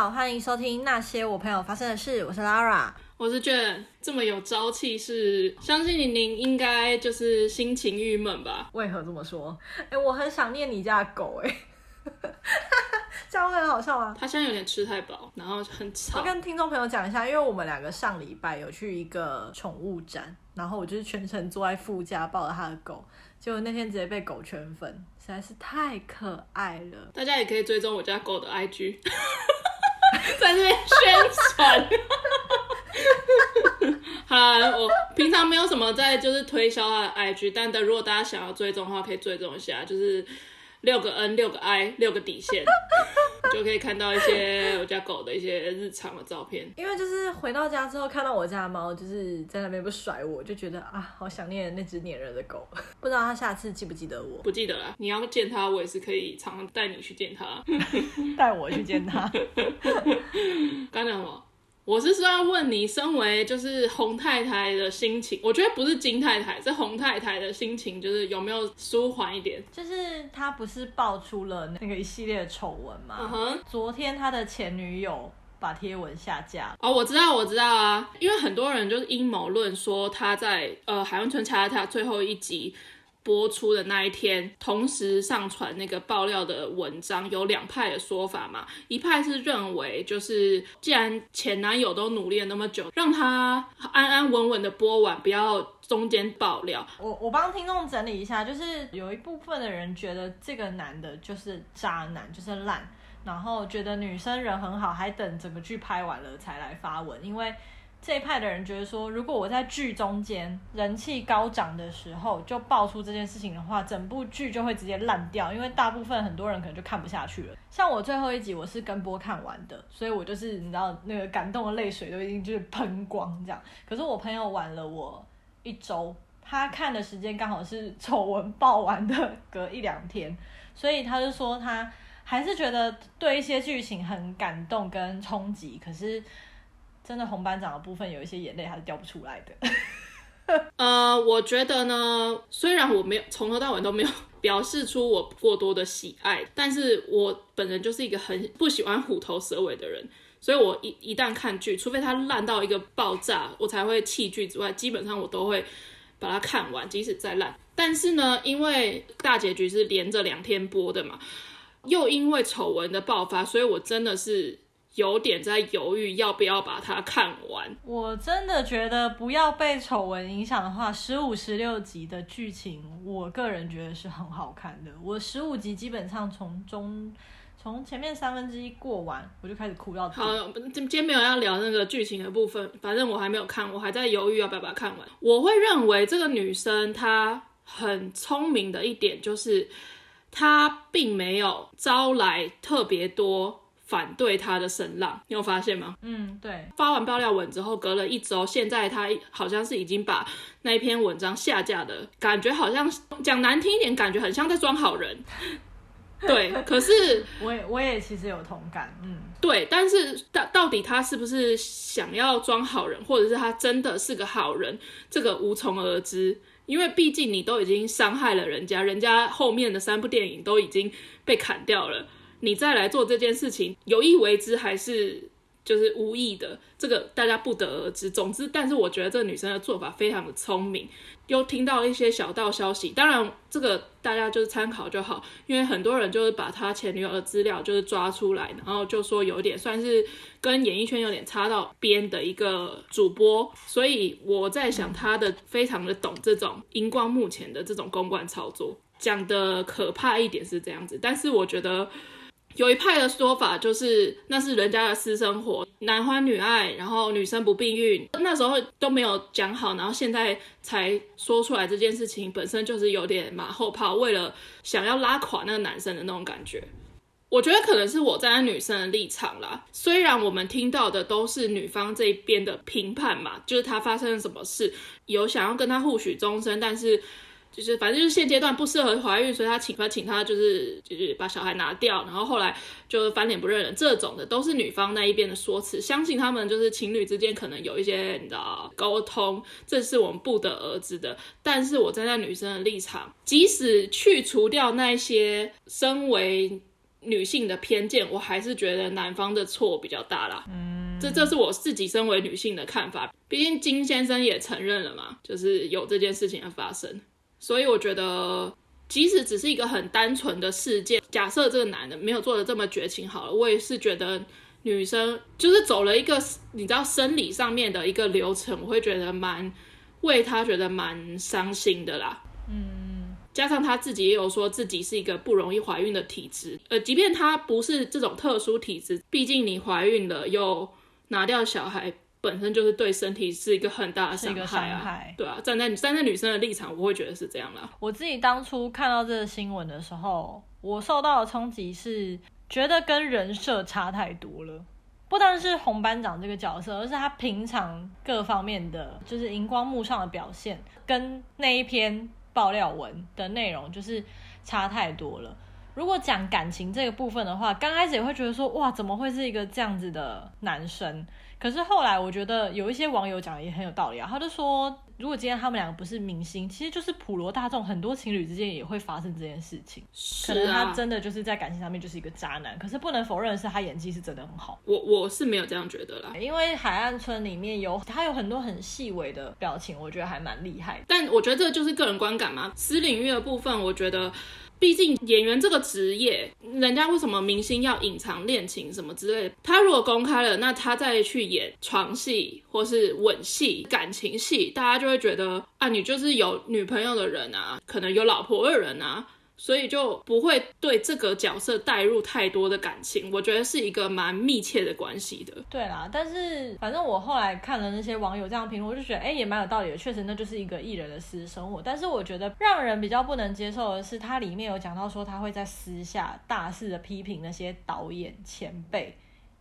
好，欢迎收听那些我朋友发生的事。我是 Lara，我是 Jen。这么有朝气是，相信您应该就是心情郁闷吧？为何这么说？哎，我很想念你家的狗，哎，这样会很好笑吗？它现在有点吃太饱，然后很吵。我跟听众朋友讲一下，因为我们两个上礼拜有去一个宠物展，然后我就是全程坐在副驾抱着他的狗，结果那天直接被狗圈粉。实在是太可爱了，大家也可以追踪我家狗的 IG，在那边宣传。好，我平常没有什么在就是推销他的 IG，但的如果大家想要追踪的话，可以追踪一下，就是。六个 N 六个 I 六个底线，就可以看到一些我家狗的一些日常的照片。因为就是回到家之后看到我家的猫，就是在那边不甩我，就觉得啊，好想念那只黏人的狗。不知道它下次记不记得我？不记得了。你要见它，我也是可以常常带你去见它，带我去见它。刚才什么？我是说要问你，身为就是洪太太的心情，我觉得不是金太太，是洪太太的心情，就是有没有舒缓一点？就是她不是爆出了那个一系列的丑闻吗？嗯哼。昨天他的前女友把贴文下架。哦，我知道，我知道啊，因为很多人就是阴谋论说他在呃海湾村恰恰最后一集。播出的那一天，同时上传那个爆料的文章，有两派的说法嘛。一派是认为，就是既然前男友都努力了那么久，让他安安稳稳的播完，不要中间爆料。我我帮听众整理一下，就是有一部分的人觉得这个男的就是渣男，就是烂，然后觉得女生人很好，还等整个剧拍完了才来发文，因为。这一派的人觉得说，如果我在剧中间人气高涨的时候就爆出这件事情的话，整部剧就会直接烂掉，因为大部分很多人可能就看不下去了。像我最后一集我是跟播看完的，所以我就是你知道那个感动的泪水都已经就是喷光这样。可是我朋友晚了我一周，他看的时间刚好是丑闻爆完的隔一两天，所以他就说他还是觉得对一些剧情很感动跟冲击，可是。真的红班长的部分有一些眼泪还是掉不出来的。呃，我觉得呢，虽然我没有从头到尾都没有表示出我过多的喜爱，但是我本人就是一个很不喜欢虎头蛇尾的人，所以我一一旦看剧，除非它烂到一个爆炸，我才会弃剧之外，基本上我都会把它看完，即使再烂。但是呢，因为大结局是连着两天播的嘛，又因为丑闻的爆发，所以我真的是。有点在犹豫要不要把它看完。我真的觉得不要被丑闻影响的话，十五、十六集的剧情，我个人觉得是很好看的。我十五集基本上从中从前面三分之一过完，我就开始哭到底。好，今天没有要聊那个剧情的部分，反正我还没有看，我还在犹豫要不要把它看完。我会认为这个女生她很聪明的一点就是，她并没有招来特别多。反对他的声浪，你有发现吗？嗯，对。发完爆料文之后，隔了一周，现在他好像是已经把那一篇文章下架的感觉，好像讲难听一点，感觉很像在装好人。对，可是我也我也其实有同感，嗯，对。但是到到底他是不是想要装好人，或者是他真的是个好人，这个无从而知。因为毕竟你都已经伤害了人家，人家后面的三部电影都已经被砍掉了。你再来做这件事情，有意为之还是就是无意的，这个大家不得而知。总之，但是我觉得这女生的做法非常的聪明。又听到一些小道消息，当然这个大家就是参考就好，因为很多人就是把他前女友的资料就是抓出来，然后就说有点算是跟演艺圈有点插到边的一个主播，所以我在想他的非常的懂这种荧光幕前的这种公关操作，讲的可怕一点是这样子，但是我觉得。有一派的说法就是那是人家的私生活，男欢女爱，然后女生不避孕，那时候都没有讲好，然后现在才说出来这件事情，本身就是有点马后炮，为了想要拉垮那个男生的那种感觉。我觉得可能是我站在女生的立场啦，虽然我们听到的都是女方这边的评判嘛，就是他发生了什么事，有想要跟他互许终身，但是。就是反正就是现阶段不适合怀孕，所以他请他请他就是就是把小孩拿掉，然后后来就翻脸不认人，这种的都是女方那一边的说辞。相信他们就是情侣之间可能有一些你知道沟通，这是我们不得而知的。但是我站在女生的立场，即使去除掉那些身为女性的偏见，我还是觉得男方的错比较大啦。嗯，这这是我自己身为女性的看法。毕竟金先生也承认了嘛，就是有这件事情的发生。所以我觉得，即使只是一个很单纯的事件，假设这个男的没有做的这么绝情好了，我也是觉得女生就是走了一个你知道生理上面的一个流程，我会觉得蛮为他觉得蛮伤心的啦。嗯，加上他自己也有说自己是一个不容易怀孕的体质，呃，即便他不是这种特殊体质，毕竟你怀孕了又拿掉小孩。本身就是对身体是一个很大的伤害啊，对啊，站在站在女生的立场，我会觉得是这样啦。我自己当初看到这个新闻的时候，我受到的冲击是觉得跟人设差太多了。不单是红班长这个角色，而是他平常各方面的，就是荧光幕上的表现，跟那一篇爆料文的内容就是差太多了。如果讲感情这个部分的话，刚开始也会觉得说，哇，怎么会是一个这样子的男生？可是后来，我觉得有一些网友讲的也很有道理啊。他就说，如果今天他们两个不是明星，其实就是普罗大众，很多情侣之间也会发生这件事情。是啊。可能他真的就是在感情上面就是一个渣男。可是不能否认的是，他演技是真的很好。我我是没有这样觉得啦，因为海岸村里面有他有很多很细微的表情，我觉得还蛮厉害。但我觉得这就是个人观感嘛。私领域的部分，我觉得。毕竟演员这个职业，人家为什么明星要隐藏恋情什么之类？他如果公开了，那他再去演床戏或是吻戏、感情戏，大家就会觉得啊，你就是有女朋友的人啊，可能有老婆的人啊。所以就不会对这个角色带入太多的感情，我觉得是一个蛮密切的关系的。对啦，但是反正我后来看了那些网友这样评论，我就觉得哎、也蛮有道理的。确实，那就是一个艺人的私生活。但是我觉得让人比较不能接受的是，它里面有讲到说他会在私下大肆的批评那些导演前辈、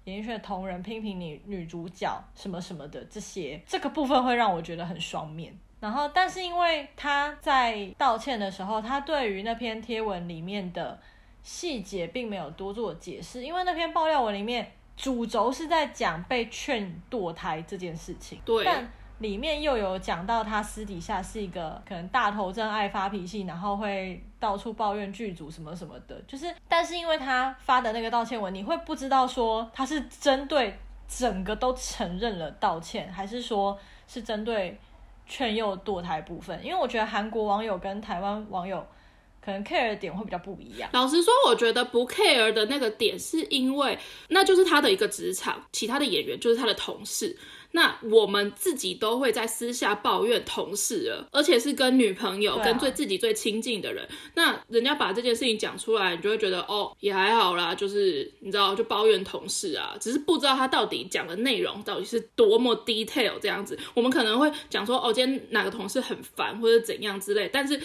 演艺圈的同仁，批评女女主角什么什么的这些，这个部分会让我觉得很双面。然后，但是因为他在道歉的时候，他对于那篇贴文里面的细节并没有多做解释，因为那篇爆料文里面主轴是在讲被劝堕胎这件事情，对，但里面又有讲到他私底下是一个可能大头症、爱发脾气，然后会到处抱怨剧组什么什么的，就是，但是因为他发的那个道歉文，你会不知道说他是针对整个都承认了道歉，还是说是针对。劝诱堕胎部分，因为我觉得韩国网友跟台湾网友可能 care 的点会比较不一样。老实说，我觉得不 care 的那个点是因为那就是他的一个职场，其他的演员就是他的同事。那我们自己都会在私下抱怨同事了，而且是跟女朋友、跟最自己最亲近的人。那人家把这件事情讲出来，你就会觉得哦，也还好啦，就是你知道，就抱怨同事啊，只是不知道他到底讲的内容到底是多么 detail 这样子。我们可能会讲说哦，今天哪个同事很烦或者怎样之类，但是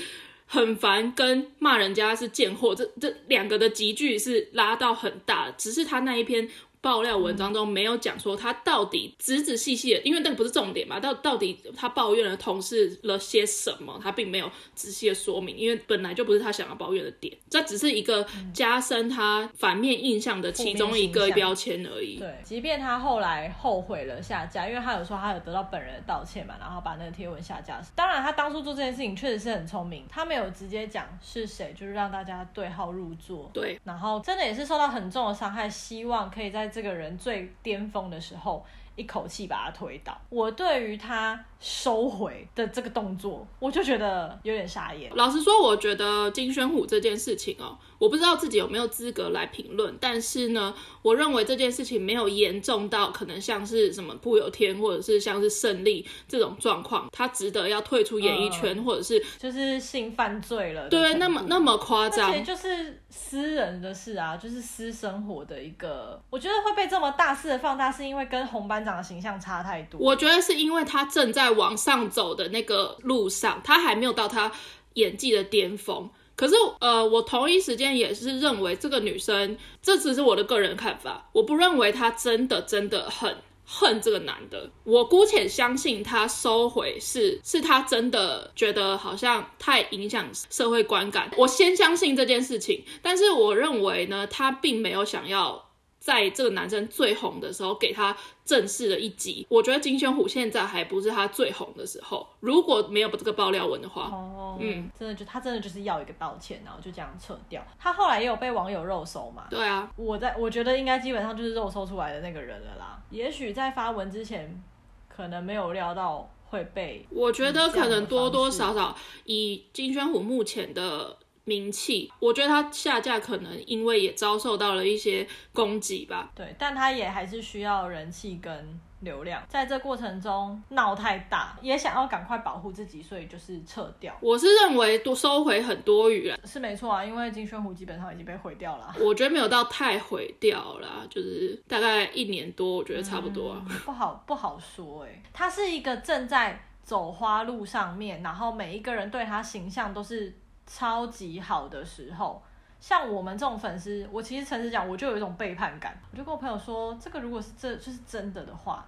很烦跟骂人家是贱货，这这两个的集距是拉到很大，只是他那一篇。爆料文章中没有讲说他到底仔仔细细的，因为那个不是重点嘛。到到底他抱怨了同事了些什么，他并没有仔细的说明，因为本来就不是他想要抱怨的点。这只是一个加深他反面印象的其中一个标签而已。对，即便他后来后悔了下架，因为他有说他有得到本人的道歉嘛，然后把那个贴文下架。当然，他当初做这件事情确实是很聪明，他没有直接讲是谁，就是让大家对号入座。对，然后真的也是受到很重的伤害，希望可以在。这个人最巅峰的时候，一口气把他推倒。我对于他收回的这个动作，我就觉得有点傻眼。老实说，我觉得金宣虎这件事情哦。我不知道自己有没有资格来评论，但是呢，我认为这件事情没有严重到可能像是什么朴有天或者是像是胜利这种状况，他值得要退出演艺圈，呃、或者是就是性犯罪了。对，那么那么夸张，而且就是私人的事啊，就是私生活的一个，我觉得会被这么大肆的放大，是因为跟红班长的形象差太多。我觉得是因为他正在往上走的那个路上，他还没有到他演技的巅峰。可是，呃，我同一时间也是认为这个女生，这只是我的个人看法，我不认为她真的真的很恨这个男的。我姑且相信她收回是是她真的觉得好像太影响社会观感，我先相信这件事情。但是我认为呢，她并没有想要在这个男生最红的时候给他正式的一集。我觉得金宣虎现在还不是他最红的时候，如果没有这个爆料文的话，哦，嗯，真的就他真的就是要一个道歉，然后就这样撤掉。他后来也有被网友肉搜嘛？对啊，我在我觉得应该基本上就是肉搜出来的那个人了啦。也许在发文之前，可能没有料到会被。我觉得可能多多少少以金宣虎目前的。名气，我觉得他下架可能因为也遭受到了一些攻击吧。对，但他也还是需要人气跟流量，在这过程中闹太大，也想要赶快保护自己，所以就是撤掉。我是认为多收回很多余了，是没错啊，因为金宣虎基本上已经被毁掉了。我觉得没有到太毁掉了，就是大概一年多，我觉得差不多。嗯，不好不好说哎，他是一个正在走花路上面，然后每一个人对他形象都是。超级好的时候，像我们这种粉丝，我其实诚实讲，我就有一种背叛感。我就跟我朋友说，这个如果是这就是真的的话，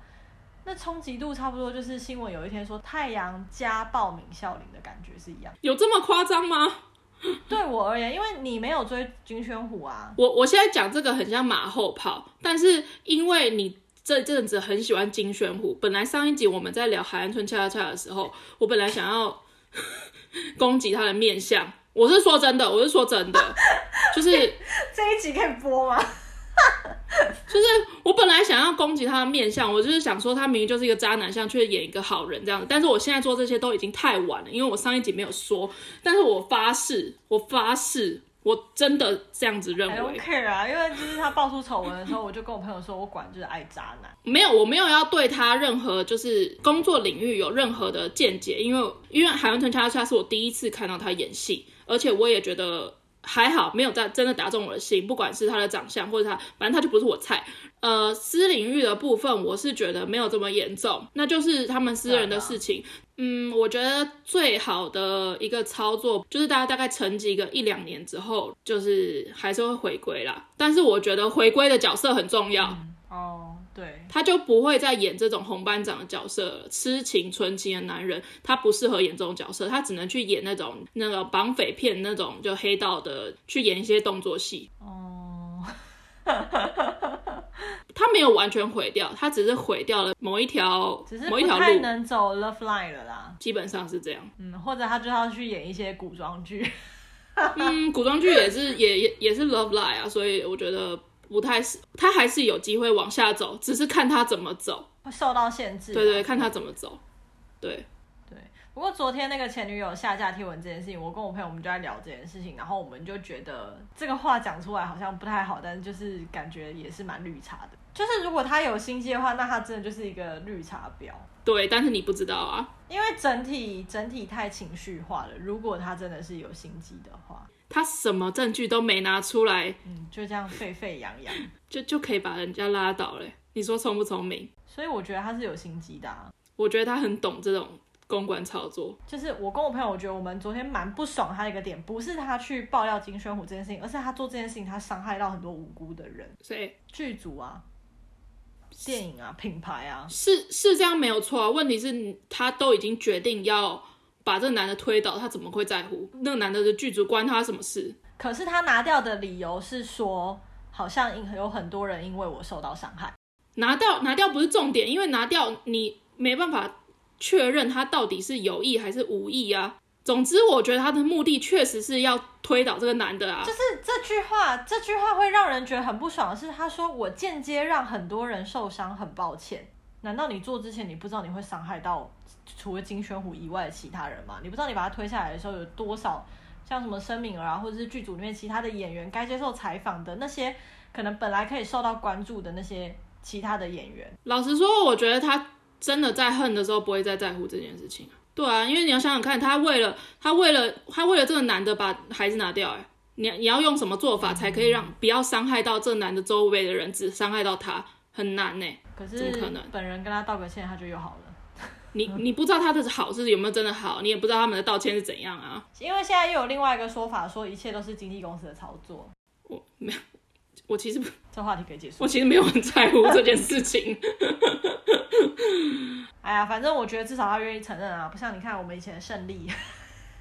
那冲击度差不多就是新闻有一天说太阳家暴闵孝琳的感觉是一样。有这么夸张吗？对我而言，因为你没有追金宣虎啊。我我现在讲这个很像马后炮，但是因为你这阵子很喜欢金宣虎，本来上一集我们在聊海岸村恰恰恰的时候，我本来想要。攻击他的面相，我是说真的，我是说真的，就是这一集可以播吗？就是我本来想要攻击他的面相，我就是想说他明明就是一个渣男相，却演一个好人这样子。但是我现在做这些都已经太晚了，因为我上一集没有说。但是我发誓，我发誓。我真的这样子认为。Care 啊，因为就是他爆出丑闻的时候，我就跟我朋友说，我管就是爱渣男。没有，我没有要对他任何就是工作领域有任何的见解，因为因为海湾城恰恰恰是我第一次看到他演戏，而且我也觉得还好，没有在真的打中我的心，不管是他的长相或者他，反正他就不是我菜。呃，私领域的部分，我是觉得没有这么严重，那就是他们私人的事情。嗯，我觉得最好的一个操作就是大家大概沉寂个一两年之后，就是还是会回归啦。但是我觉得回归的角色很重要。哦，对，他就不会再演这种红班长的角色，痴情纯情的男人，他不适合演这种角色，他只能去演那种那个绑匪片那种就黑道的，去演一些动作戏。哦。他没有完全毁掉，他只是毁掉了某一条，某一条路，能走 Love Line 了啦。基本上是这样。嗯，或者他就要去演一些古装剧。嗯，古装剧也是，也也也是 Love Line 啊，所以我觉得不太是，他还是有机会往下走，只是看他怎么走，会受到限制。对，对对，看他怎么走。对。不过昨天那个前女友下架贴文这件事情，我跟我朋友我们就在聊这件事情，然后我们就觉得这个话讲出来好像不太好，但是就是感觉也是蛮绿茶的。就是如果他有心机的话，那他真的就是一个绿茶婊。对，但是你不知道啊，因为整体整体太情绪化了。如果他真的是有心机的话，他什么证据都没拿出来，嗯，就这样沸沸扬扬，就就可以把人家拉倒了。你说聪不聪明？所以我觉得他是有心机的啊。我觉得他很懂这种。公关操作，就是我跟我朋友，我觉得我们昨天蛮不爽他的一个点，不是他去爆料金宣虎这件事情，而是他做这件事情，他伤害到很多无辜的人。谁？剧组啊，电影啊，品牌啊，是是这样没有错啊。问题是，他都已经决定要把这个男的推倒，他怎么会在乎？那个男的的剧组关他什么事？可是他拿掉的理由是说，好像有很多人因为我受到伤害。拿掉拿掉不是重点，因为拿掉你没办法。确认他到底是有意还是无意啊？总之，我觉得他的目的确实是要推倒这个男的啊。就是这句话，这句话会让人觉得很不爽的是，他说我间接让很多人受伤，很抱歉。难道你做之前你不知道你会伤害到除了金宣虎以外的其他人吗？你不知道你把他推下来的时候有多少像什么申敏儿啊，或者是剧组里面其他的演员该接受采访的那些可能本来可以受到关注的那些其他的演员？老实说，我觉得他。真的在恨的时候不会再在乎这件事情，对啊，因为你要想想看，他为了他为了他为了这个男的把孩子拿掉，哎，你你要用什么做法才可以让不要伤害到这男的周围的人，只伤害到他，很难呢。可是怎么可能？本人跟他道个歉，他就又好了。你你不知道他的好是有没有真的好，你也不知道他们的道歉是怎样啊。因为现在又有另外一个说法，说一切都是经纪公司的操作。我没有，我其实这话题可以结束。我其实没有很在乎这件事情。哎呀，反正我觉得至少他愿意承认啊，不像你看我们以前的胜利，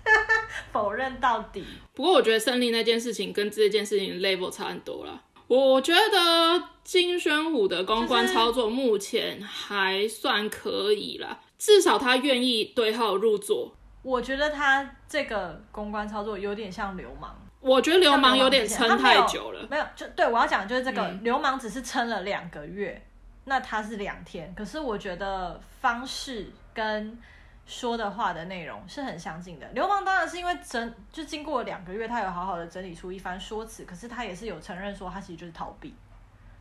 否认到底。不过我觉得胜利那件事情跟这件事情 level 差很多啦。我我觉得金宣虎的公关操作目前还算可以啦，就是、至少他愿意对号入座。我觉得他这个公关操作有点像流氓。我觉得流氓有点撑太久了。没有，就对我要讲就是这个、嗯、流氓只是撑了两个月，那他是两天。可是我觉得方式跟说的话的内容是很相近的。流氓当然是因为整就经过两个月，他有好好的整理出一番说辞，可是他也是有承认说他其实就是逃避，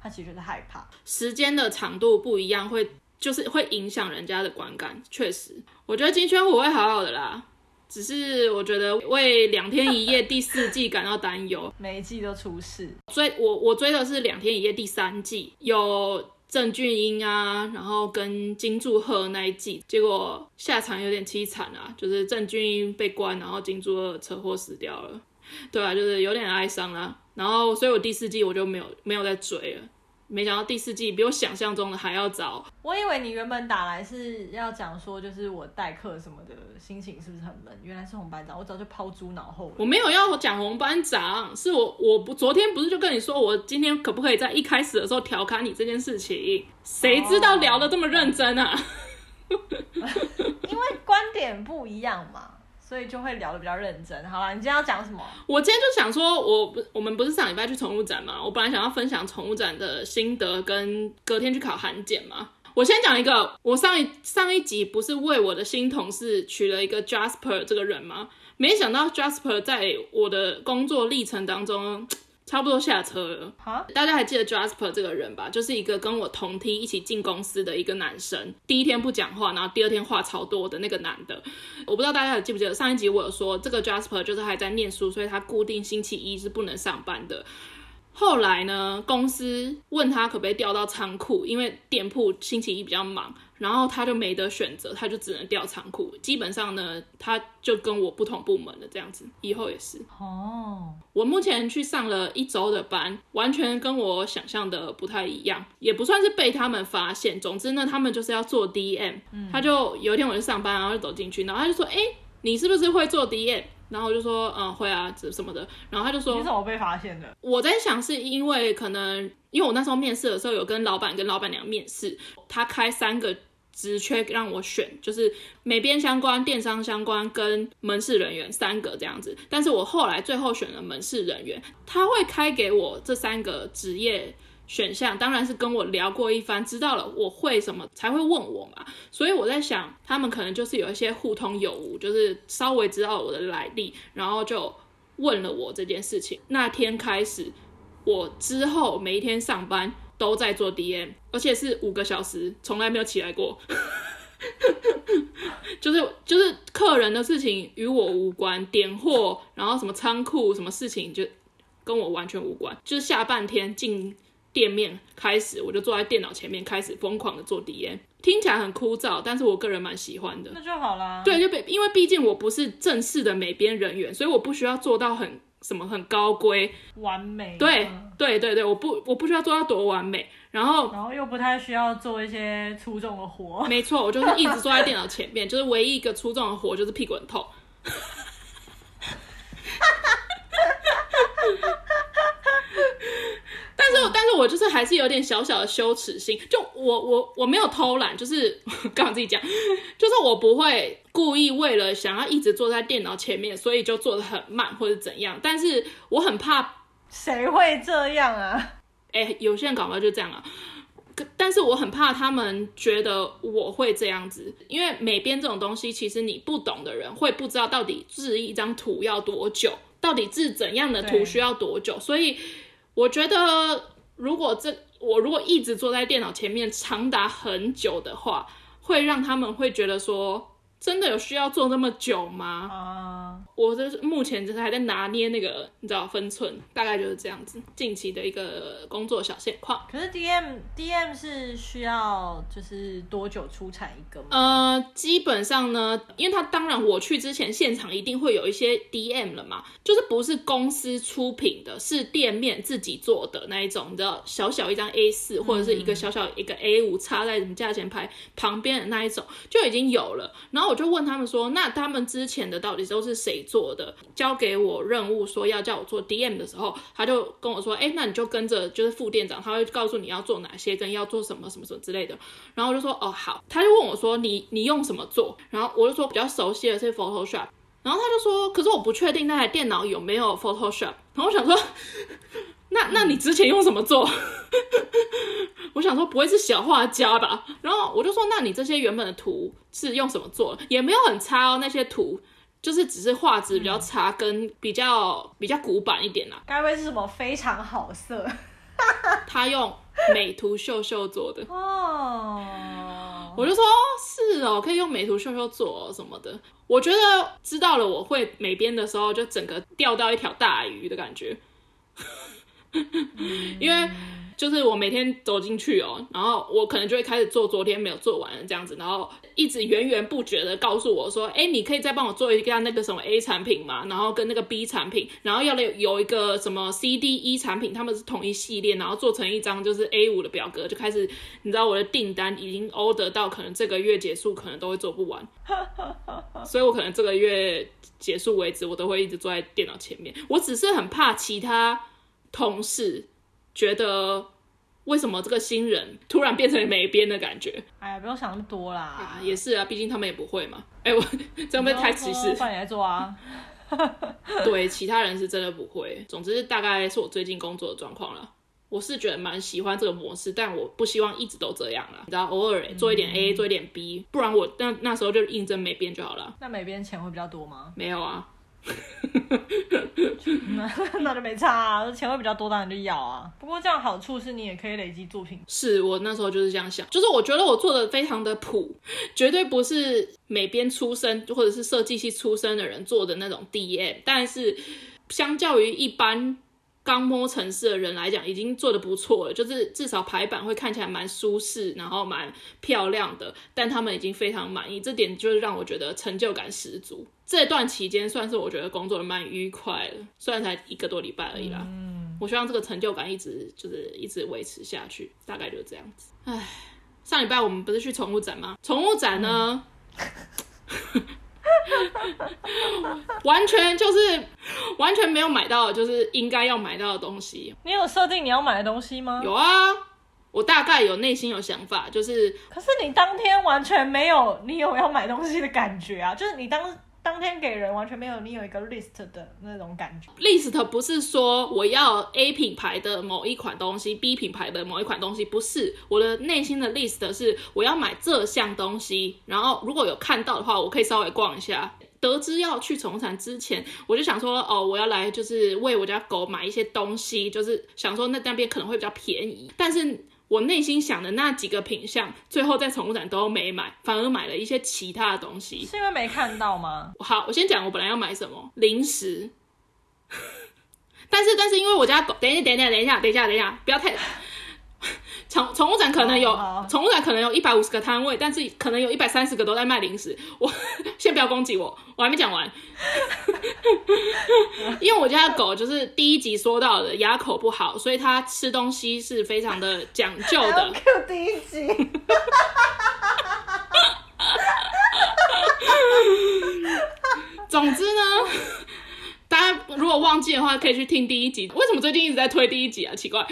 他其实就是害怕。时间的长度不一样，会就是会影响人家的观感。确实，我觉得金圈虎会好好的啦。只是我觉得为《两天一夜》第四季感到担忧，每一季都出事。追我我追的是《两天一夜》第三季，有郑俊英啊，然后跟金柱赫那一季，结果下场有点凄惨啊，就是郑俊英被关，然后金柱赫车祸死掉了。对啊，就是有点哀伤啊。然后，所以我第四季我就没有没有再追了。没想到第四季比我想象中的还要早。我以为你原本打来是要讲说，就是我代课什么的心情是不是很闷？原来是红班长，我早就抛诸脑后了。我没有要讲红班长，是我我不昨天不是就跟你说，我今天可不可以在一开始的时候调侃你这件事情？谁知道聊的这么认真啊？因为观点不一样嘛。所以就会聊得比较认真。好了，你今天要讲什么？我今天就想说，我不，我们不是上礼拜去宠物展吗？我本来想要分享宠物展的心得，跟隔天去考韩检嘛。我先讲一个，我上一上一集不是为我的新同事取了一个 Jasper 这个人吗？没想到 Jasper 在我的工作历程当中。差不多下车了。Huh? 大家还记得 Jasper 这个人吧？就是一个跟我同梯一起进公司的一个男生。第一天不讲话，然后第二天话超多的那个男的。我不知道大家还记不记得上一集我有说，这个 Jasper 就是还在念书，所以他固定星期一是不能上班的。后来呢，公司问他可不可以调到仓库，因为店铺星期一比较忙。然后他就没得选择，他就只能调仓库。基本上呢，他就跟我不同部门的这样子，以后也是。哦，我目前去上了一周的班，完全跟我想象的不太一样，也不算是被他们发现。总之呢，他们就是要做 DM。嗯，他就有一天我就上班，然后就走进去，然后他就说：“哎，你是不是会做 DM？” 然后我就说：“嗯，会啊，这什么的。”然后他就说：“你怎么被发现的？”我在想是因为可能。因为我那时候面试的时候有跟老板跟老板娘面试，他开三个职缺让我选，就是美编相关、电商相关跟门市人员三个这样子。但是我后来最后选了门市人员，他会开给我这三个职业选项，当然是跟我聊过一番，知道了我会什么才会问我嘛。所以我在想，他们可能就是有一些互通有无，就是稍微知道我的来历，然后就问了我这件事情。那天开始。我之后每一天上班都在做 DM，而且是五个小时，从来没有起来过。就是就是客人的事情与我无关，点货，然后什么仓库什么事情就跟我完全无关。就是下半天进店面开始，我就坐在电脑前面开始疯狂的做 DM，听起来很枯燥，但是我个人蛮喜欢的。那就好啦。对，就因为毕竟我不是正式的美编人员，所以我不需要做到很。什么很高规完美？对对对对，我不我不需要做到多完美，然后然后又不太需要做一些粗重的活。没错，我就是一直坐在电脑前面，就是唯一一个粗重的活就是屁股很痛。但是，但是我就是还是有点小小的羞耻心。就我我我没有偷懒，就是 刚刚自己讲，就是我不会故意为了想要一直坐在电脑前面，所以就做的很慢或者怎样。但是我很怕，谁会这样啊？哎，有些人搞不好就这样啊。但是我很怕他们觉得我会这样子，因为美编这种东西，其实你不懂的人会不知道到底制一张图要多久，到底治怎样的图需要多久，所以。我觉得，如果这我如果一直坐在电脑前面长达很久的话，会让他们会觉得说。真的有需要做那么久吗？啊，uh, 我这目前就是还在拿捏那个你知道分寸，大概就是这样子。近期的一个工作小现况。可是 DM DM 是需要就是多久出产一个吗？呃，基本上呢，因为他当然我去之前现场一定会有一些 DM 了嘛，就是不是公司出品的，是店面自己做的那一种，你知道小小一张 A 四或者是一个小小一个 A 五插在什么价钱牌旁边的那一种就已经有了，然后。我就问他们说，那他们之前的到底都是谁做的？交给我任务说要叫我做 DM 的时候，他就跟我说，哎，那你就跟着就是副店长，他会告诉你要做哪些，跟要做什么什么什么之类的。然后我就说，哦，好。他就问我说，你你用什么做？然后我就说比较熟悉的是 Photoshop。然后他就说，可是我不确定那台电脑有没有 Photoshop。然后我想说，那那你之前用什么做？我想说不会是小画家吧？然后我就说，那你这些原本的图是用什么做？也没有很差哦，那些图就是只是画质比较差，跟比较比较古板一点啦。该不会是什么非常好色？他用美图秀秀做的哦，我就说是哦，可以用美图秀秀做什么的。我觉得知道了我会美编的时候，就整个钓到一条大鱼的感觉，因为。就是我每天走进去哦，然后我可能就会开始做昨天没有做完的这样子，然后一直源源不绝的告诉我说，哎，你可以再帮我做一个那个什么 A 产品嘛，然后跟那个 B 产品，然后要有有一个什么 C、D、E 产品，他们是同一系列，然后做成一张就是 A 五的表格，就开始，你知道我的订单已经 order 到可能这个月结束可能都会做不完，所以我可能这个月结束为止，我都会一直坐在电脑前面，我只是很怕其他同事。觉得为什么这个新人突然变成美编的感觉？哎呀，不用想那么多啦。啊也是啊，毕竟他们也不会嘛。哎，我这样被太歧视。换你来做啊。对，其他人是真的不会。总之，大概是我最近工作的状况了。我是觉得蛮喜欢这个模式，但我不希望一直都这样了。你知道，偶尔做一点 A，、嗯、做一点 B，不然我那那时候就应征美编就好了。那美编钱会比较多吗？没有啊。那 那就没差啊，钱会比较多，当然就要啊。不过这样好处是你也可以累积作品。是我那时候就是这样想，就是我觉得我做的非常的普，绝对不是美编出身或者是设计系出身的人做的那种 DM，但是相较于一般。刚摸程式的人来讲，已经做得不错了，就是至少排版会看起来蛮舒适，然后蛮漂亮的。但他们已经非常满意，这点就是让我觉得成就感十足。这段期间算是我觉得工作的蛮愉快的，虽然才一个多礼拜而已啦。嗯，我希望这个成就感一直就是一直维持下去，大概就是这样子。唉，上礼拜我们不是去宠物展吗？宠物展呢？嗯完全就是完全没有买到，就是应该要买到的东西。你有设定你要买的东西吗？有啊，我大概有内心有想法，就是。可是你当天完全没有你有要买东西的感觉啊，就是你当。当天给人完全没有你有一个 list 的那种感觉。list 不是说我要 A 品牌的某一款东西，B 品牌的某一款东西，不是。我的内心的 list 是我要买这项东西，然后如果有看到的话，我可以稍微逛一下。得知要去宠物展之前，我就想说，哦，我要来就是为我家狗买一些东西，就是想说那那边可能会比较便宜，但是。我内心想的那几个品相，最后在宠物展都没买，反而买了一些其他的东西。是因为没看到吗？好，我先讲我本来要买什么零食，但是但是因为我家狗，等一下等一下等一下等一下等一下，不要太。可能有，宠物展可能有一百五十个摊位，但是可能有一百三十个都在卖零食。我 先不要攻击我，我还没讲完。因为我家的狗就是第一集说到的牙口不好，所以它吃东西是非常的讲究的。第一集。总之呢，大家如果忘记的话，可以去听第一集。为什么最近一直在推第一集啊？奇怪。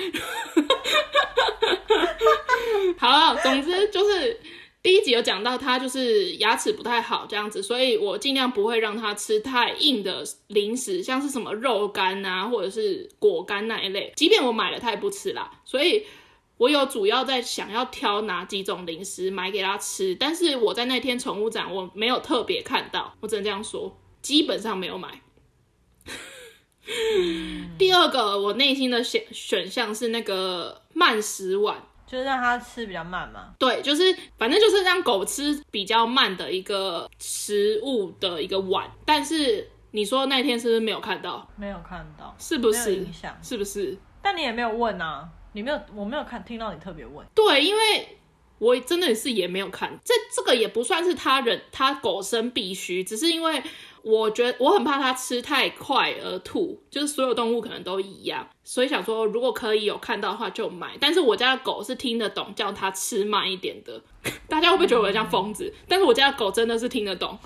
好，总之就是第一集有讲到他就是牙齿不太好这样子，所以我尽量不会让他吃太硬的零食，像是什么肉干啊，或者是果干那一类。即便我买了，他也不吃啦。所以我有主要在想要挑哪几种零食买给他吃，但是我在那天宠物展我没有特别看到，我只能这样说，基本上没有买。第二个我内心的选选项是那个慢食碗。就是让它吃比较慢嘛，对，就是反正就是让狗吃比较慢的一个食物的一个碗。但是你说那天是不是没有看到？没有看到，是不是？影响是不是？但你也没有问啊，你没有，我没有看听到你特别问。对，因为我真的是也没有看。这这个也不算是他人他狗生必须，只是因为我觉得我很怕它吃太快而吐，就是所有动物可能都一样，所以想说如果可以有看到的话就买。但是我家的狗是听得懂叫它吃慢一点的，大家会不会觉得我像疯子？但是我家的狗真的是听得懂，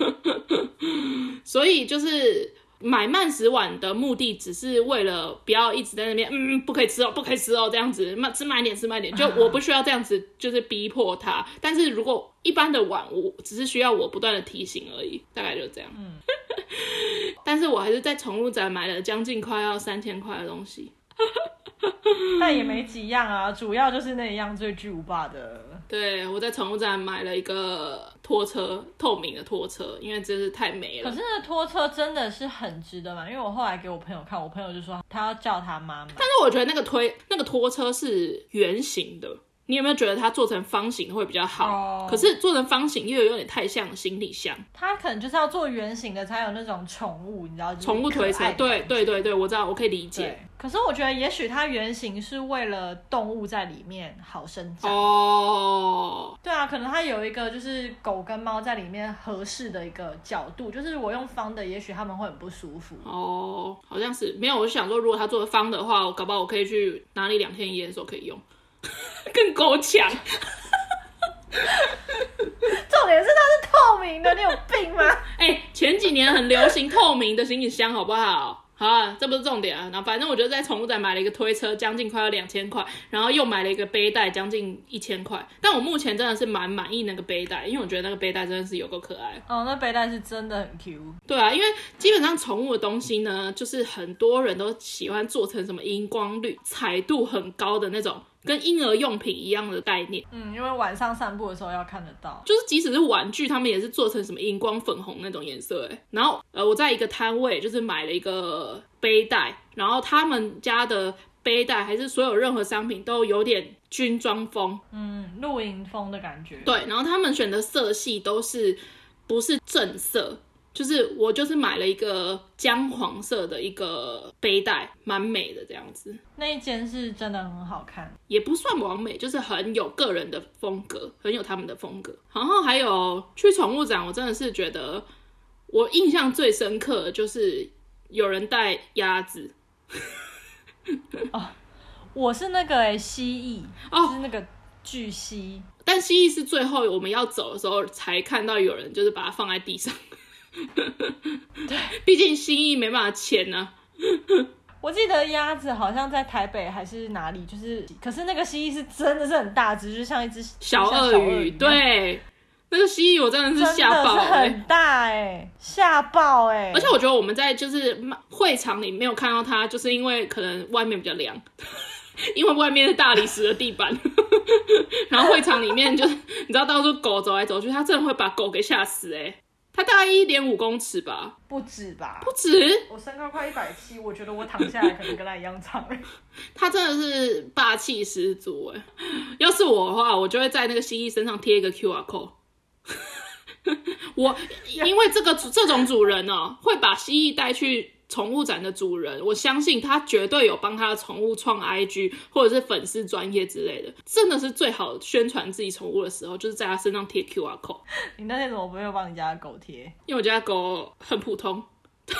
所以就是。买慢食碗的目的只是为了不要一直在那边，嗯，不可以吃哦，不可以吃哦，这样子慢吃慢一点，吃慢一点。就我不需要这样子，就是逼迫他。但是如果一般的碗，我只是需要我不断的提醒而已，大概就这样。嗯，但是我还是在宠物展买了将近快要三千块的东西。但也没几样啊，主要就是那一样最巨无霸的。对，我在宠物展买了一个拖车，透明的拖车，因为真是太美了。可是那拖车真的是很值得买，因为我后来给我朋友看，我朋友就说他要叫他妈妈。但是我觉得那个推那个拖车是圆形的。你有没有觉得它做成方形会比较好？Oh. 可是做成方形又有点太像行李箱。它可能就是要做圆形的才有那种宠物，你知道？宠物推车，对对对对，我知道，我可以理解。可是我觉得也许它圆形是为了动物在里面好生长。哦。对啊，可能它有一个就是狗跟猫在里面合适的一个角度，就是我用方的，也许他们会很不舒服。哦，好像是没有。我就想说，如果它做的方的话，我搞不好我可以去哪里两天一夜的时候可以用。跟狗抢，重点是它是透明的，你有病吗？哎、欸，前几年很流行透明的行李箱，好不好？好啊，这不是重点啊。然后反正我觉得在宠物展买了一个推车，将近快要两千块，然后又买了一个背带，将近一千块。但我目前真的是蛮满意那个背带，因为我觉得那个背带真的是有够可爱。哦，那背带是真的很 Q。对啊，因为基本上宠物的东西呢，就是很多人都喜欢做成什么荧光绿、彩度很高的那种。跟婴儿用品一样的概念，嗯，因为晚上散步的时候要看得到，就是即使是玩具，他们也是做成什么荧光粉红那种颜色，哎，然后呃，我在一个摊位就是买了一个背带，然后他们家的背带还是所有任何商品都有点军装风，嗯，露营风的感觉，对，然后他们选的色系都是不是正色。就是我就是买了一个姜黄色的一个背带，蛮美的这样子。那一件是真的很好看，也不算完美，就是很有个人的风格，很有他们的风格。然后还有去宠物展，我真的是觉得我印象最深刻的就是有人带鸭子。哦，我是那个诶蜥蜴哦，就是那个巨蜥，但蜥蜴是最后我们要走的时候才看到有人就是把它放在地上。对，毕竟蜥蜴没办法牵呢、啊。我记得鸭子好像在台北还是哪里，就是，可是那个蜥蜴是真的是很大只，就像一只小鳄鱼。对，那个蜥蜴我真的是吓爆、欸，很大哎、欸，吓爆哎、欸！而且我觉得我们在就是会场里没有看到它，就是因为可能外面比较凉，因为外面是大理石的地板，然后会场里面就是你知道到处狗走来走去，它真的会把狗给吓死哎、欸。它大概一点五公尺吧，不止吧？不止。我身高快一百七，我觉得我躺下来可能跟他一样长。他真的是霸气十足哎！要是我的话，我就会在那个蜥蜴身上贴一个 QR code。我因为这个这种主人呢、喔，会把蜥蜴带去。宠物展的主人，我相信他绝对有帮他的宠物创 IG 或者是粉丝专业之类的，真的是最好宣传自己宠物的时候，就是在他身上贴 QR code。你那天怎么没有帮你家的狗贴？因为我家的狗很普通。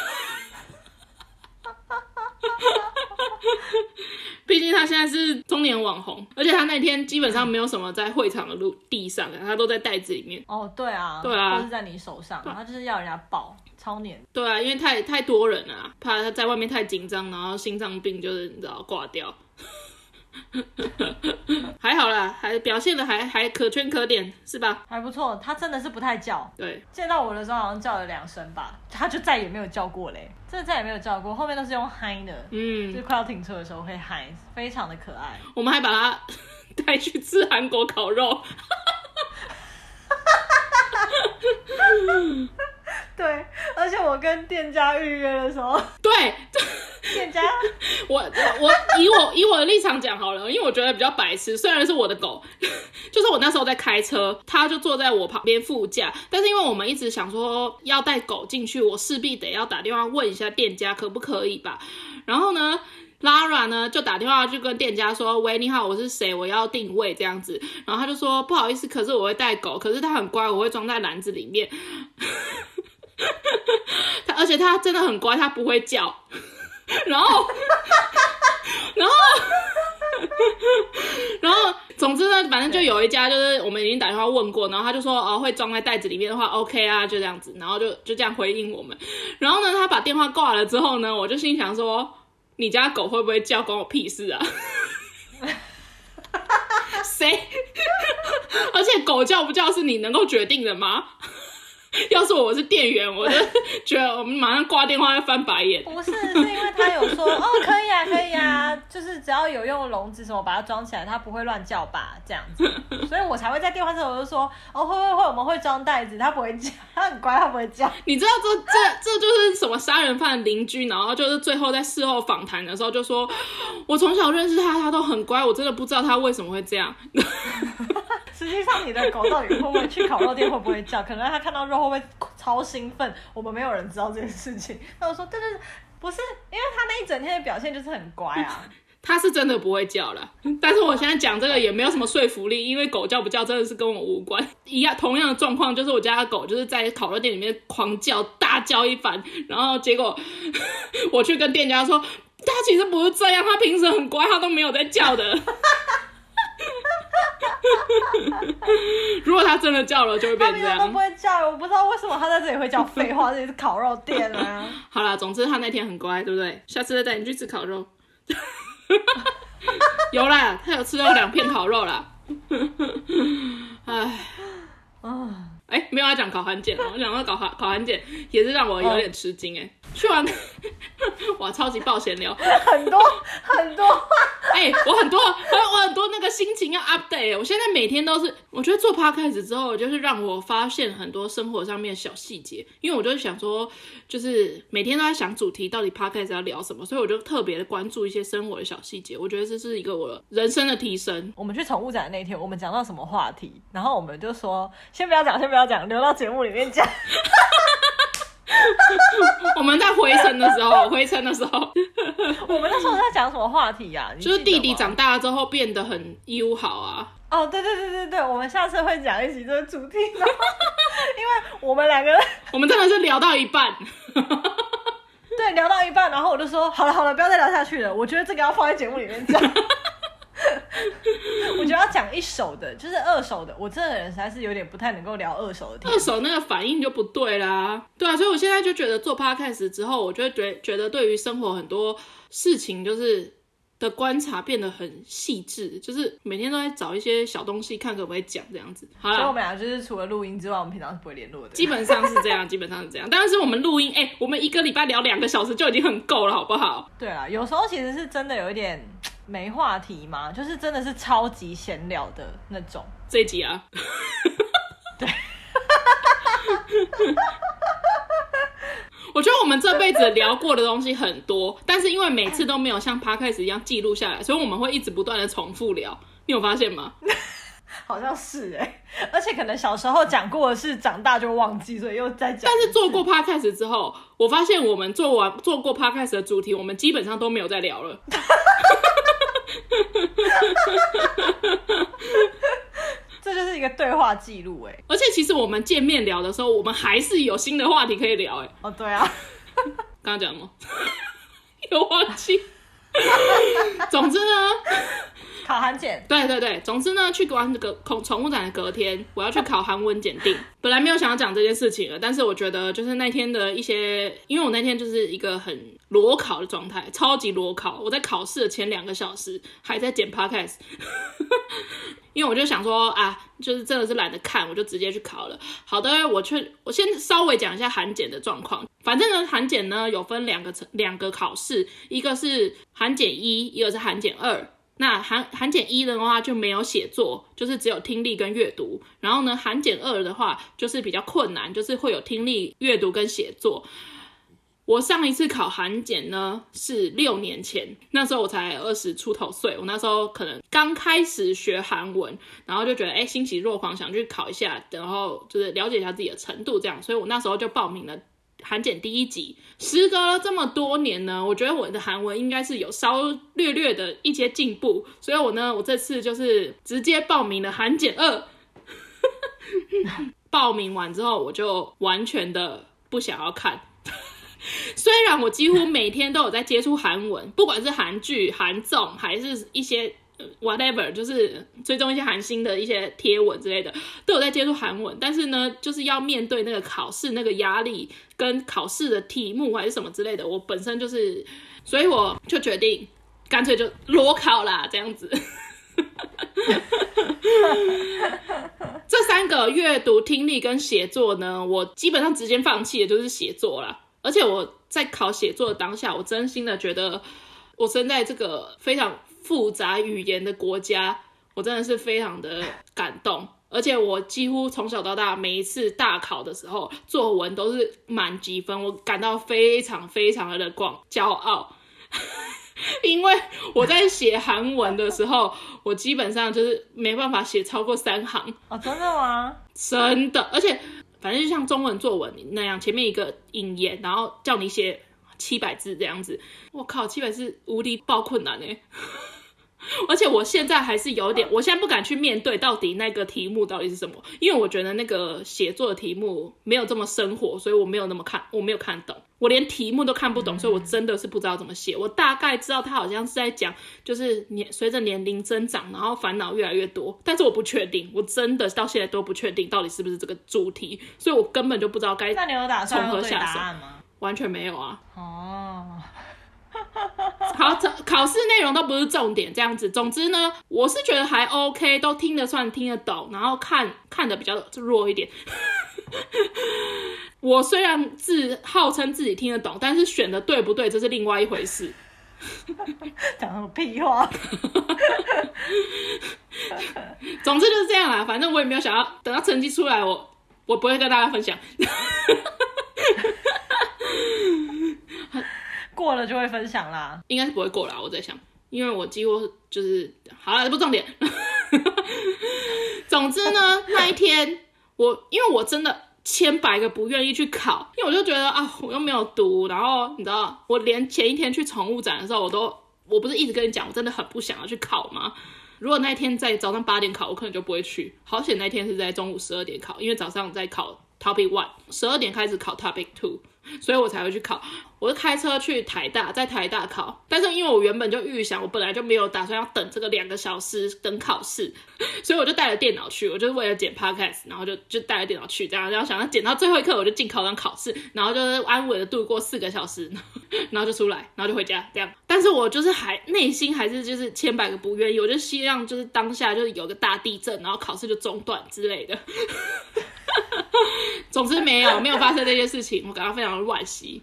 毕竟他现在是中年网红，而且他那天基本上没有什么在会场的路地上，他都在袋子里面。哦，对啊，对啊，都是在你手上，他就是要人家抱，超黏。对啊，因为太太多人了啊，怕他在外面太紧张，然后心脏病就是你知道挂掉。还好啦，还表现的还还可圈可点，是吧？还不错，他真的是不太叫。对，见到我的时候好像叫了两声吧，他就再也没有叫过嘞，真的再也没有叫过，后面都是用嗨的，嗯，就是快要停车的时候会嗨，非常的可爱。我们还把它 带去吃韩国烤肉。对，而且我跟店家预约的时候，对，店家，我我以我以我的立场讲好了，因为我觉得比较白痴，虽然是我的狗，就是我那时候在开车，他就坐在我旁边副驾，但是因为我们一直想说要带狗进去，我势必得要打电话问一下店家可不可以吧，然后呢，Lara 呢就打电话去跟店家说：“喂，你好，我是谁？我要订位这样子。”然后他就说：“不好意思，可是我会带狗，可是它很乖，我会装在篮子里面。”他而且他真的很乖，他不会叫。然后，然后。然后，总之呢，反正就有一家，就是我们已经打电话问过，然后他就说，哦，会装在袋子里面的话，OK 啊，就这样子，然后就就这样回应我们。然后呢，他把电话挂了之后呢，我就心想说，你家狗会不会叫，关我屁事啊？谁？而且狗叫不叫是你能够决定的吗？要是我是店员，我就觉得我们马上挂电话要翻白眼。不是，是因为他有说哦，可以啊，可以啊，就是只要有用笼子什么把它装起来，它不会乱叫吧？这样子，所以我才会在电话上我就说哦，会会会，我们会装袋子，它不会叫，它很乖，它不会叫。你知道这这这就是什么杀人犯邻居，然后就是最后在事后访谈的时候就说，我从小认识他，他都很乖，我真的不知道他为什么会这样。实际上，你的狗到底会不会去烤肉店？会不会叫？可能它看到肉会不会超兴奋？我们没有人知道这件事情。那我说，对对对，不是，因为他那一整天的表现就是很乖啊。他是真的不会叫了，但是我现在讲这个也没有什么说服力，因为狗叫不叫真的是跟我无关。一样同样的状况，就是我家的狗就是在烤肉店里面狂叫大叫一番，然后结果 我去跟店家说，他其实不是这样，他平时很乖，他都没有在叫的。如果他真的叫了，就会变这样。他都不会叫，我不知道为什么他在这里会叫废话。这里是烤肉店啊。好啦，总之他那天很乖，对不对？下次再带你去吃烤肉。有啦，他有吃到两片烤肉啦。哎，啊。哎、欸，没有要讲烤韩检哦，我讲到烤韩烤韩检也是让我有点吃惊哎、欸。去完，哇，超级爆闲聊，很多很多。哎、欸，我很多，我很多那个心情要 update。我现在每天都是，我觉得做 podcast 之后，就是让我发现很多生活上面的小细节。因为我就是想说，就是每天都在想主题，到底 podcast 要聊什么，所以我就特别的关注一些生活的小细节。我觉得这是一个我人生的提升。我们去宠物展的那天，我们讲到什么话题，然后我们就说，先不要讲，先不要讲，留到节目里面讲。我们在回程的时候，回程的时候，我们那时候在讲什么话题呀、啊？就是弟弟长大了之后变得很友好啊。哦，对对对对对，我们下次会讲一起这个主题，因为我们两个，我们真的是聊到一半，对，聊到一半，然后我就说，好了好了，不要再聊下去了，我觉得这个要放在节目里面讲。我觉得要讲一手的，就是二手的。我这个人实在是有点不太能够聊二手的。二手那个反应就不对啦。对啊，所以我现在就觉得做 podcast 之后，我就觉觉得对于生活很多事情就是的观察变得很细致，就是每天都在找一些小东西看可不可以讲这样子。好了，所以我们俩就是除了录音之外，我们平常是不会联络的。基本上是这样，基本上是这样。但是我们录音，哎、欸，我们一个礼拜聊两个小时就已经很够了，好不好？对啊，有时候其实是真的有一点。没话题吗？就是真的是超级闲聊的那种。这一集啊，对，我觉得我们这辈子聊过的东西很多，但是因为每次都没有像 Podcast 一样记录下来，所以我们会一直不断的重复聊。你有发现吗？好像是哎，而且可能小时候讲过的事，长大就忘记，所以又再讲。但是做过 Podcast 之后，我发现我们做完做过 Podcast 的主题，我们基本上都没有再聊了。这就是一个对话记录哎，而且其实我们见面聊的时候，我们还是有新的话题可以聊哎。哦，对啊，刚刚讲什么？有忘记。总之呢，考韩检。对对对，总之呢，去玩这个宠物展的隔天，我要去考韩文检定。本来没有想要讲这件事情了，但是我觉得就是那天的一些，因为我那天就是一个很裸考的状态，超级裸考。我在考试的前两个小时还在剪 podcast，因为我就想说啊，就是真的是懒得看，我就直接去考了。好的，我去，我先稍微讲一下韩检的状况。反正呢，韩检呢有分两个层，两个考试，一个是韩检一，一个是韩检二。那韩韩检一的话就没有写作，就是只有听力跟阅读。然后呢，韩检二的话就是比较困难，就是会有听力、阅读跟写作。我上一次考韩检呢是六年前，那时候我才二十出头岁，我那时候可能刚开始学韩文，然后就觉得哎，欣喜若狂，想去考一下，然后就是了解一下自己的程度这样，所以我那时候就报名了。韩检第一集。时隔了这么多年呢，我觉得我的韩文应该是有稍略略的一些进步，所以我呢，我这次就是直接报名了韩检二。报名完之后，我就完全的不想要看。虽然我几乎每天都有在接触韩文，不管是韩剧、韩综，还是一些 whatever，就是追踪一些韩星的一些贴文之类的，都有在接触韩文。但是呢，就是要面对那个考试那个压力，跟考试的题目还是什么之类的，我本身就是，所以我就决定干脆就裸考啦，这样子。这三个阅读、听力跟写作呢，我基本上直接放弃的就是写作了。而且我在考写作的当下，我真心的觉得，我生在这个非常复杂语言的国家，我真的是非常的感动。而且我几乎从小到大，每一次大考的时候，作文都是满级分，我感到非常非常的广骄傲。因为我在写韩文的时候，我基本上就是没办法写超过三行。哦，真的吗？真的，而且。反正就像中文作文那样，前面一个引言，然后叫你写七百字这样子。我靠，七百字无敌爆困难哎！而且我现在还是有点，我现在不敢去面对到底那个题目到底是什么，因为我觉得那个写作的题目没有这么生活，所以我没有那么看，我没有看懂，我连题目都看不懂，所以我真的是不知道怎么写。我大概知道他好像是在讲，就是年随着年龄增长，然后烦恼越来越多，但是我不确定，我真的到现在都不确定到底是不是这个主题，所以我根本就不知道该那你有打算对答案吗？完全没有啊！哦。考考试内容都不是重点，这样子。总之呢，我是觉得还 OK，都听得算听得懂，然后看看的比较弱一点。我虽然自号称自己听得懂，但是选的对不对，这是另外一回事。讲什么屁话？总之就是这样啦，反正我也没有想要等到成绩出来，我我不会跟大家分享。过了就会分享啦，应该是不会过了。我在想，因为我几乎就是好了，这不重点。总之呢，那一天我因为我真的千百个不愿意去考，因为我就觉得啊，我又没有读，然后你知道，我连前一天去宠物展的时候，我都我不是一直跟你讲，我真的很不想要去考吗？如果那一天在早上八点考，我可能就不会去。好险那天是在中午十二点考，因为早上在考 Topic One，十二点开始考 Topic Two。所以我才会去考，我是开车去台大，在台大考。但是因为我原本就预想，我本来就没有打算要等这个两个小时等考试，所以我就带了电脑去。我就是为了剪 podcast，然后就就带了电脑去，这样然后想要剪到最后一刻，我就进考场考试，然后就是安稳的度过四个小时，然后就出来，然后就回家这样。但是我就是还内心还是就是千百个不愿意，我就希望就是当下就是有个大地震，然后考试就中断之类的。总之没有没有发生这件事情，我感到非常的惋惜。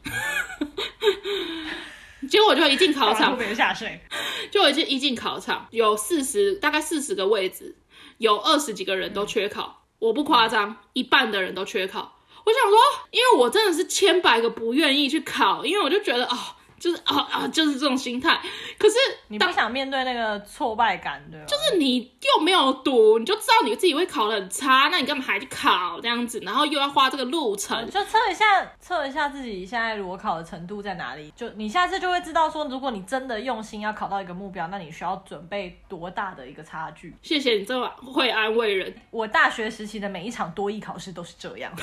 结果我就一进考场，就我一进一进考场，有四十大概四十个位置，有二十几个人都缺考，我不夸张，一半的人都缺考。我想说，因为我真的是千百个不愿意去考，因为我就觉得哦。就是啊啊，就是这种心态。可是你不想面对那个挫败感，对吧？就是你又没有读，你就知道你自己会考的很差，那你干嘛还去考这样子？然后又要花这个路程，就测一下，测一下自己现在裸考的程度在哪里。就你下次就会知道说，如果你真的用心要考到一个目标，那你需要准备多大的一个差距。谢谢你这么会安慰人。我大学时期的每一场多艺考试都是这样。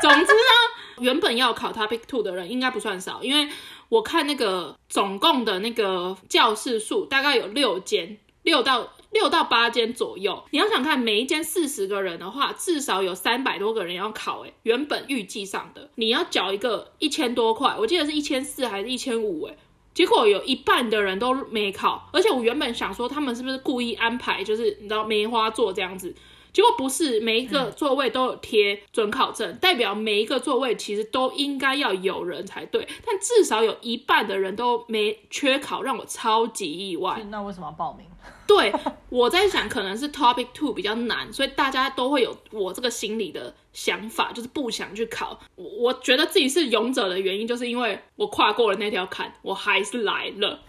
总之呢。原本要考 Topic Two 的人应该不算少，因为我看那个总共的那个教室数大概有六间，六到六到八间左右。你要想看每一间四十个人的话，至少有三百多个人要考。诶，原本预计上的你要缴一个一千多块，我记得是一千四还是一千五？诶，结果有一半的人都没考。而且我原本想说，他们是不是故意安排，就是你知道梅花座这样子。结果不是每一个座位都有贴准考证，代表每一个座位其实都应该要有人才对，但至少有一半的人都没缺考，让我超级意外。那为什么要报名？对，我在想，可能是 Topic Two 比较难，所以大家都会有我这个心理的想法，就是不想去考。我我觉得自己是勇者的原因，就是因为我跨过了那条坎，我还是来了。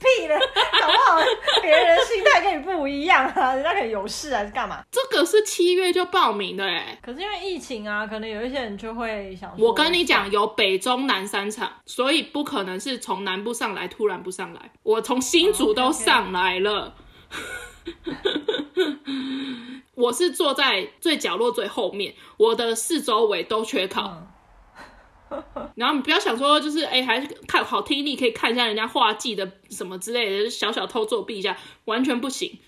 屁的，搞不好别人的心态跟你不一样啊，人家可能有事还是干嘛？这个是七月就报名的哎，可是因为疫情啊，可能有一些人就会想说，我跟你讲，有北中南三场，所以不可能是从南部上来突然不上来，我从新竹都上来了。Oh, okay. 我是坐在最角落最后面，我的四周围都缺考。嗯、然后你不要想说，就是哎，还是看好听力可以看一下人家画技的什么之类的，小小偷作弊一下，完全不行，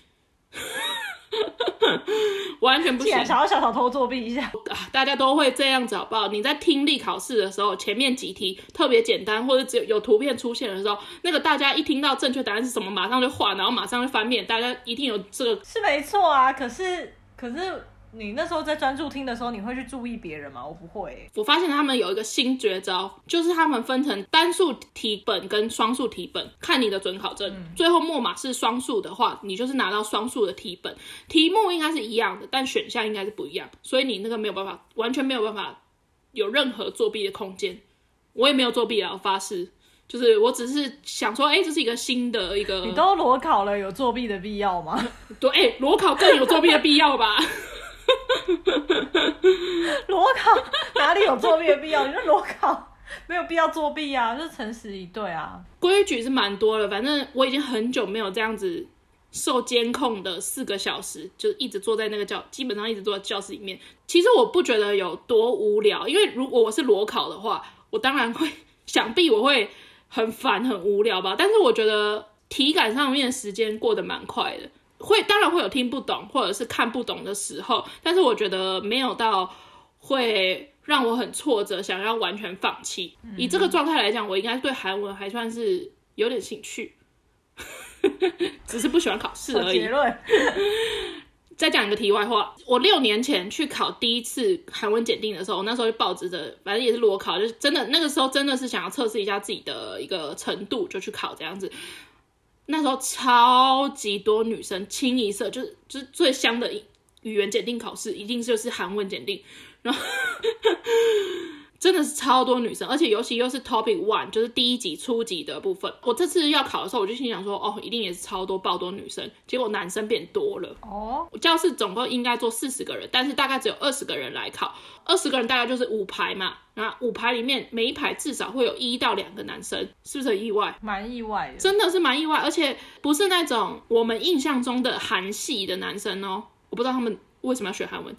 完全不行。想要小小偷作弊一下，大家都会这样子好不好？你在听力考试的时候，前面几题特别简单，或者只有有图片出现的时候，那个大家一听到正确答案是什么，马上就画，然后马上就翻面，大家一定有这个是没错啊，可是。可是你那时候在专注听的时候，你会去注意别人吗？我不会、欸。我发现他们有一个新绝招，就是他们分成单数题本跟双数题本，看你的准考证。嗯、最后末码是双数的话，你就是拿到双数的题本，题目应该是一样的，但选项应该是不一样，所以你那个没有办法，完全没有办法有任何作弊的空间。我也没有作弊啊，我发誓。就是我只是想说，哎、欸，这是一个新的一个。你都裸考了，有作弊的必要吗？对，哎、欸，裸考更有作弊的必要吧？裸考哪里有作弊的必要？你说裸考没有必要作弊啊，就是诚实以对啊。规矩是蛮多的，反正我已经很久没有这样子受监控的四个小时，就一直坐在那个教，基本上一直坐在教室里面。其实我不觉得有多无聊，因为如果我是裸考的话，我当然会，想必我会。很烦很无聊吧，但是我觉得体感上面时间过得蛮快的，会当然会有听不懂或者是看不懂的时候，但是我觉得没有到会让我很挫折，想要完全放弃。嗯、以这个状态来讲，我应该对韩文还算是有点兴趣，只是不喜欢考试而已。结论。再讲一个题外话，我六年前去考第一次韩文检定的时候，我那时候就抱着的，反正也是裸考，就是真的那个时候真的是想要测试一下自己的一个程度，就去考这样子。那时候超级多女生清一色，就是就是最香的语言检定考试，一定就是韩文检定，然后。真的是超多女生，而且尤其又是 Topic One，就是第一级初级的部分。我这次要考的时候，我就心想说，哦，一定也是超多爆多女生。结果男生变多了。哦，教室总共应该坐四十个人，但是大概只有二十个人来考。二十个人大概就是五排嘛，那五排里面每一排至少会有一到两个男生，是不是很意外？蛮意外的，真的是蛮意外，而且不是那种我们印象中的韩系的男生哦。我不知道他们为什么要学韩文。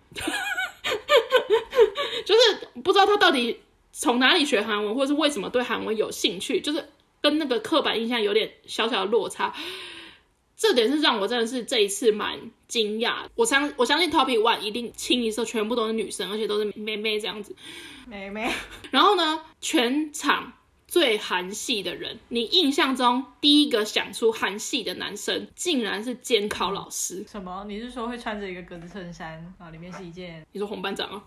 就是不知道他到底从哪里学韩文，或者是为什么对韩文有兴趣，就是跟那个刻板印象有点小小的落差。这点是让我真的是这一次蛮惊讶。我相我相信 Topic One 一定清一色全部都是女生，而且都是妹妹这样子。妹妹。然后呢，全场最韩系的人，你印象中第一个想出韩系的男生，竟然是监考老师。什么？你是说会穿着一个格子衬衫啊？里面是一件？你说红班长啊？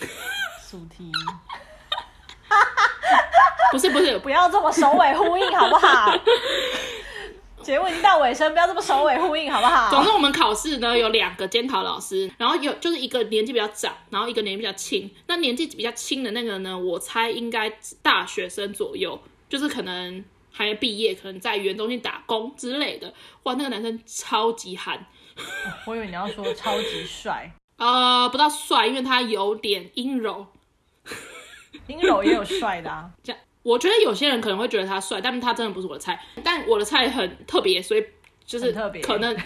主题，不是不是，不要这么首尾呼应好不好？节目已经到尾声，不要这么首尾呼应好不好？总之，我们考试呢有两个监考老师，然后有就是一个年纪比较长，然后一个年纪比较轻。那年纪比较轻的那个呢，我猜应该大学生左右，就是可能还没毕业，可能在语言中心打工之类的。哇，那个男生超级韩，我以为你要说超级帅。呃，不到帅，因为他有点阴柔，阴柔也有帅的啊。这样，我觉得有些人可能会觉得他帅，但是他真的不是我的菜。但我的菜很特别，所以就是可能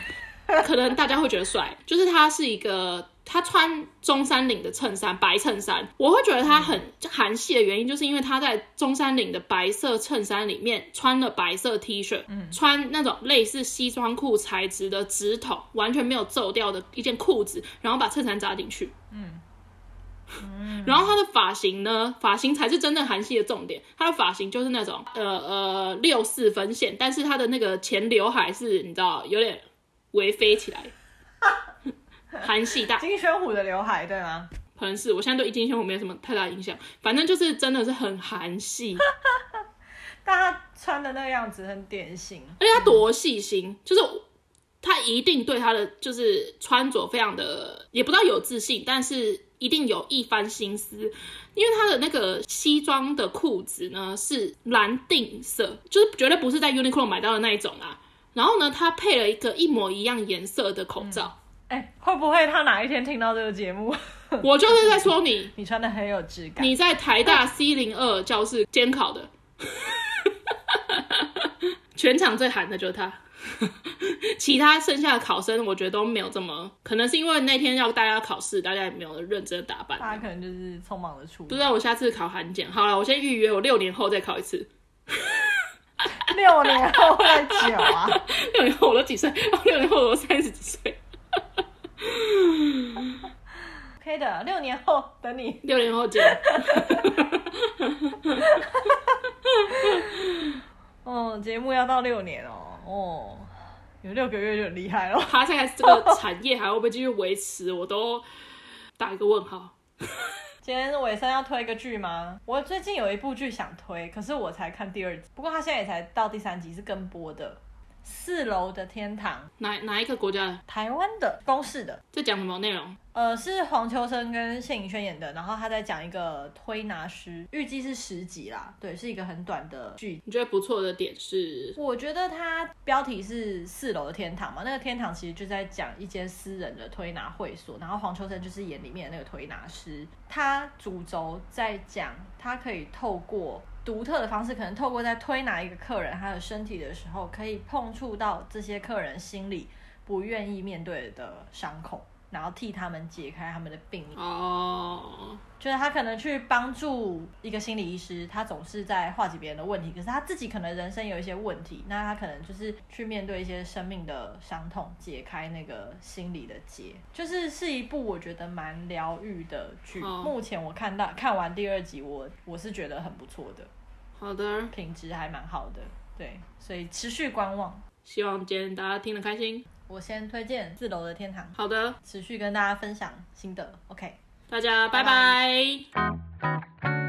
可能大家会觉得帅，就是他是一个。他穿中山领的衬衫，白衬衫，我会觉得他很韩系的原因，就是因为他在中山领的白色衬衫里面穿了白色 T 恤，嗯，穿那种类似西装裤材质的直筒，完全没有皱掉的一件裤子，然后把衬衫扎进去，嗯，嗯，然后他的发型呢，发型才是真正韩系的重点，他的发型就是那种呃呃六四分线，但是他的那个前刘海是你知道有点微飞起来。韩系大金宣虎的刘海对吗？可能是，我现在对金宣虎没有什么太大影响，反正就是真的是很韩系。但他穿的那个样子很典型，而且他多细心，嗯、就是他一定对他的就是穿着非常的，也不知道有自信，但是一定有一番心思，因为他的那个西装的裤子呢是蓝定色，就是绝对不是在 Uniqlo 买到的那一种啊。然后呢，他配了一个一模一样颜色的口罩。哎、会不会他哪一天听到这个节目？我就是在说你，你穿的很有质感。你在台大 C 零二教室监考的，全场最韩的就是他。其他剩下的考生，我觉得都没有这么，可能是因为那天要大家考试，大家也没有认真打扮。大家可能就是匆忙的出。不知道我下次考韩检，好了，我先预约，我六年后再考一次。六年后再久啊！六年后我都几岁？哦，六年后我都三十几岁。可以的，六年后等你。六年后见。哦，节目要到六年哦。哦，有六个月就很厉害了。他现在这个产业还会不会继续维持？我都打一个问号。今天尾声要推一个剧吗？我最近有一部剧想推，可是我才看第二集，不过他现在也才到第三集，是跟播的。四楼的天堂，哪哪一个国家的？台湾的，公式的。在讲什么内容？呃，是黄秋生跟谢盈轩演的，然后他在讲一个推拿师，预计是十集啦，对，是一个很短的剧。你觉得不错的点是？我觉得它标题是四楼的天堂嘛，那个天堂其实就在讲一间私人的推拿会所，然后黄秋生就是演里面的那个推拿师，他主轴在讲他可以透过。独特的方式，可能透过在推拿一个客人他的身体的时候，可以碰触到这些客人心里不愿意面对的伤口，然后替他们解开他们的病哦，oh. 就是他可能去帮助一个心理医师，他总是在化解别人的问题，可是他自己可能人生有一些问题，那他可能就是去面对一些生命的伤痛，解开那个心理的结，就是是一部我觉得蛮疗愈的剧。Oh. 目前我看到看完第二集我，我我是觉得很不错的。好的，品质还蛮好的，对，所以持续观望。希望今天大家听得开心。我先推荐《四楼的天堂》。好的，持续跟大家分享心得。OK，大家拜拜。拜拜。